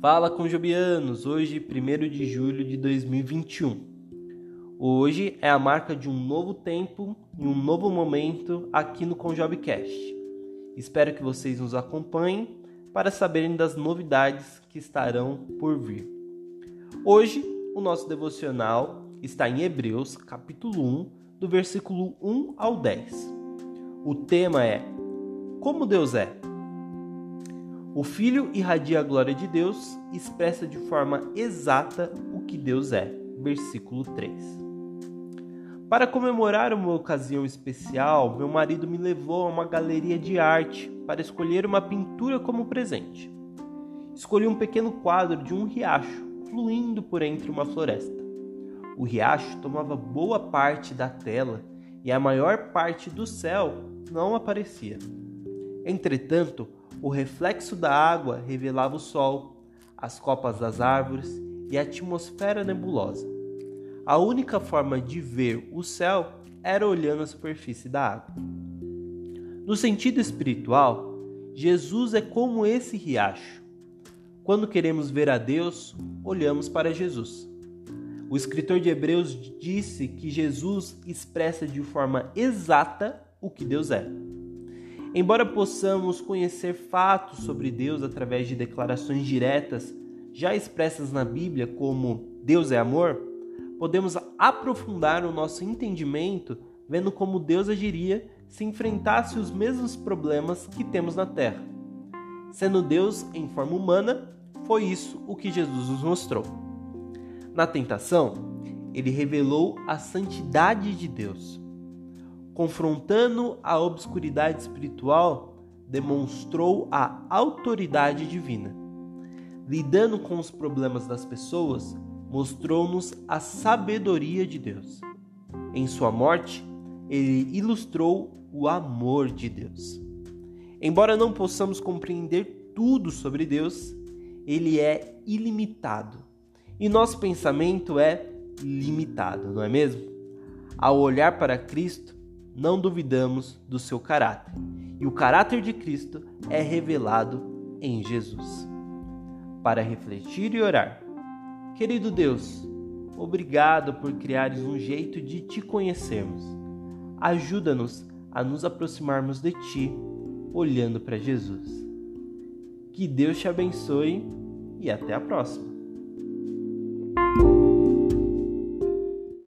Fala com Jobianos, hoje 1 de julho de 2021. Hoje é a marca de um novo tempo e um novo momento aqui no Conjobcast. Espero que vocês nos acompanhem para saberem das novidades que estarão por vir. Hoje, o nosso devocional está em Hebreus, capítulo 1, do versículo 1 ao 10. O tema é Como Deus é. O Filho irradia a glória de Deus e expressa de forma exata o que Deus é. Versículo 3. Para comemorar uma ocasião especial, meu marido me levou a uma galeria de arte para escolher uma pintura como presente. Escolhi um pequeno quadro de um riacho fluindo por entre uma floresta. O riacho tomava boa parte da tela e a maior parte do céu não aparecia. Entretanto, o reflexo da água revelava o sol, as copas das árvores e a atmosfera nebulosa. A única forma de ver o céu era olhando a superfície da água. No sentido espiritual, Jesus é como esse riacho. Quando queremos ver a Deus, olhamos para Jesus. O escritor de Hebreus disse que Jesus expressa de forma exata o que Deus é. Embora possamos conhecer fatos sobre Deus através de declarações diretas já expressas na Bíblia, como Deus é amor, podemos aprofundar o nosso entendimento vendo como Deus agiria se enfrentasse os mesmos problemas que temos na Terra. Sendo Deus em forma humana, foi isso o que Jesus nos mostrou. Na tentação, ele revelou a santidade de Deus confrontando a obscuridade espiritual, demonstrou a autoridade divina. Lidando com os problemas das pessoas, mostrou-nos a sabedoria de Deus. Em sua morte, ele ilustrou o amor de Deus. Embora não possamos compreender tudo sobre Deus, ele é ilimitado e nosso pensamento é limitado, não é mesmo? Ao olhar para Cristo, não duvidamos do seu caráter. E o caráter de Cristo é revelado em Jesus. Para refletir e orar. Querido Deus, obrigado por criares um jeito de te conhecermos. Ajuda-nos a nos aproximarmos de ti olhando para Jesus. Que Deus te abençoe e até a próxima.